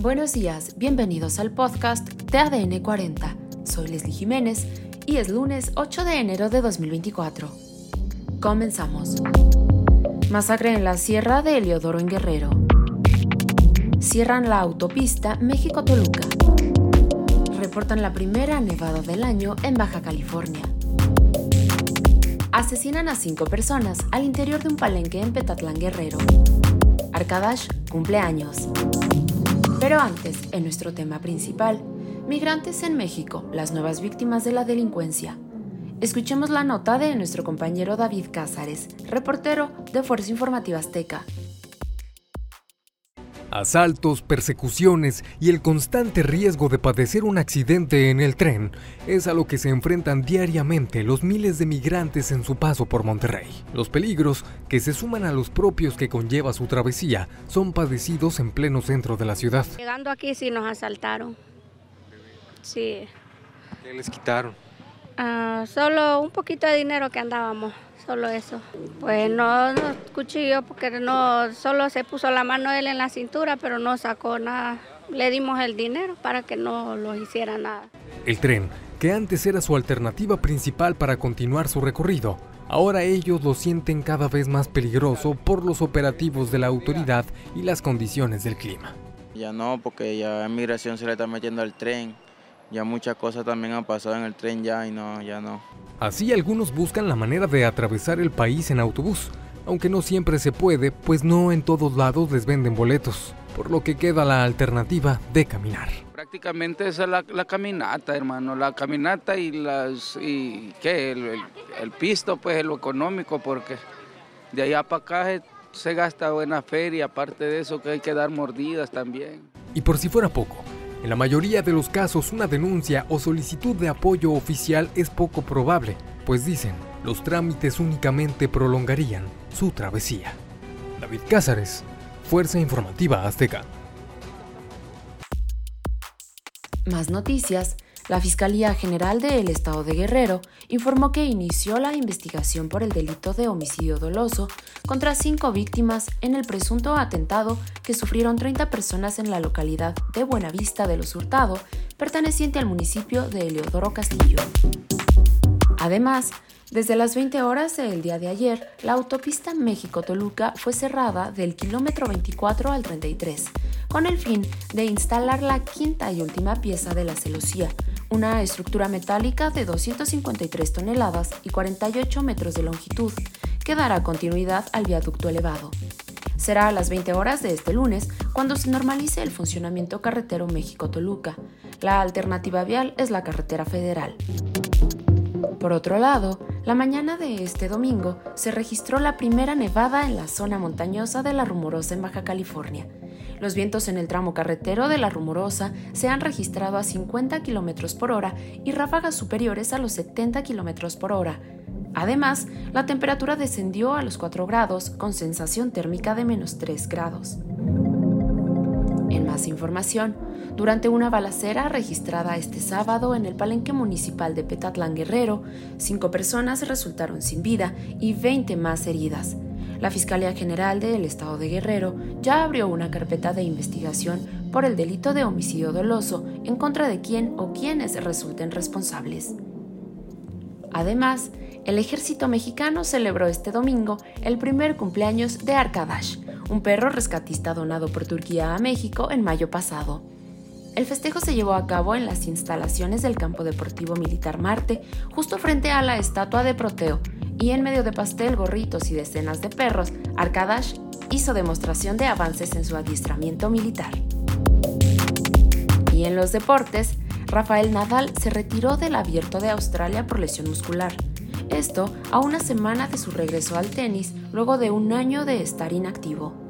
Buenos días, bienvenidos al podcast de ADN 40. Soy Leslie Jiménez y es lunes 8 de enero de 2024. Comenzamos. Masacre en la Sierra de Heliodoro en Guerrero. Cierran la autopista México-Toluca. Reportan la primera nevada del año en Baja California. Asesinan a cinco personas al interior de un palenque en Petatlán Guerrero. Arkadash cumple años. Pero antes, en nuestro tema principal, migrantes en México, las nuevas víctimas de la delincuencia. Escuchemos la nota de nuestro compañero David Cázares, reportero de Fuerza Informativa Azteca, Asaltos, persecuciones y el constante riesgo de padecer un accidente en el tren es a lo que se enfrentan diariamente los miles de migrantes en su paso por Monterrey. Los peligros, que se suman a los propios que conlleva su travesía, son padecidos en pleno centro de la ciudad. Llegando aquí sí nos asaltaron. Sí. ¿Qué les quitaron? Ah, solo un poquito de dinero que andábamos solo eso. Pues no, no cuchillo porque no, solo se puso la mano él en la cintura, pero no sacó nada. Le dimos el dinero para que no lo hiciera nada. El tren, que antes era su alternativa principal para continuar su recorrido, ahora ellos lo sienten cada vez más peligroso por los operativos de la autoridad y las condiciones del clima. Ya no, porque ya migración se le está metiendo al tren. Ya muchas cosas también han pasado en el tren ya y no, ya no. Así algunos buscan la manera de atravesar el país en autobús, aunque no siempre se puede, pues no en todos lados les venden boletos, por lo que queda la alternativa de caminar. Prácticamente esa es la, caminata, hermano, la caminata y las y qué el, pisto pues es lo económico porque de allá para acá se gasta buena feria, aparte de eso que hay que dar mordidas también. Y por si fuera poco, en la mayoría de los casos una denuncia o solicitud de apoyo oficial es poco probable, pues dicen, los trámites únicamente prolongarían su travesía. David Cázares, Fuerza Informativa Azteca. Más noticias la Fiscalía General del Estado de Guerrero informó que inició la investigación por el delito de homicidio doloso contra cinco víctimas en el presunto atentado que sufrieron 30 personas en la localidad de Buenavista de los Hurtado, perteneciente al municipio de Eleodoro Castillo. Además, desde las 20 horas del día de ayer, la autopista México-Toluca fue cerrada del kilómetro 24 al 33, con el fin de instalar la quinta y última pieza de la celosía, una estructura metálica de 253 toneladas y 48 metros de longitud, que dará continuidad al viaducto elevado. Será a las 20 horas de este lunes cuando se normalice el funcionamiento carretero México-Toluca. La alternativa vial es la carretera federal. Por otro lado, la mañana de este domingo se registró la primera nevada en la zona montañosa de la Rumorosa en Baja California. Los vientos en el tramo carretero de la Rumorosa se han registrado a 50 km por hora y ráfagas superiores a los 70 km por hora. Además, la temperatura descendió a los 4 grados con sensación térmica de menos 3 grados. En más información, durante una balacera registrada este sábado en el palenque municipal de Petatlán Guerrero, cinco personas resultaron sin vida y 20 más heridas. La Fiscalía General del Estado de Guerrero ya abrió una carpeta de investigación por el delito de homicidio doloso en contra de quien o quienes resulten responsables. Además, el ejército mexicano celebró este domingo el primer cumpleaños de Arkadash, un perro rescatista donado por Turquía a México en mayo pasado. El festejo se llevó a cabo en las instalaciones del Campo Deportivo Militar Marte, justo frente a la estatua de Proteo, y en medio de pastel, gorritos y decenas de perros, Arkadash hizo demostración de avances en su adiestramiento militar. Y en los deportes, Rafael Nadal se retiró del abierto de Australia por lesión muscular. Esto a una semana de su regreso al tenis luego de un año de estar inactivo.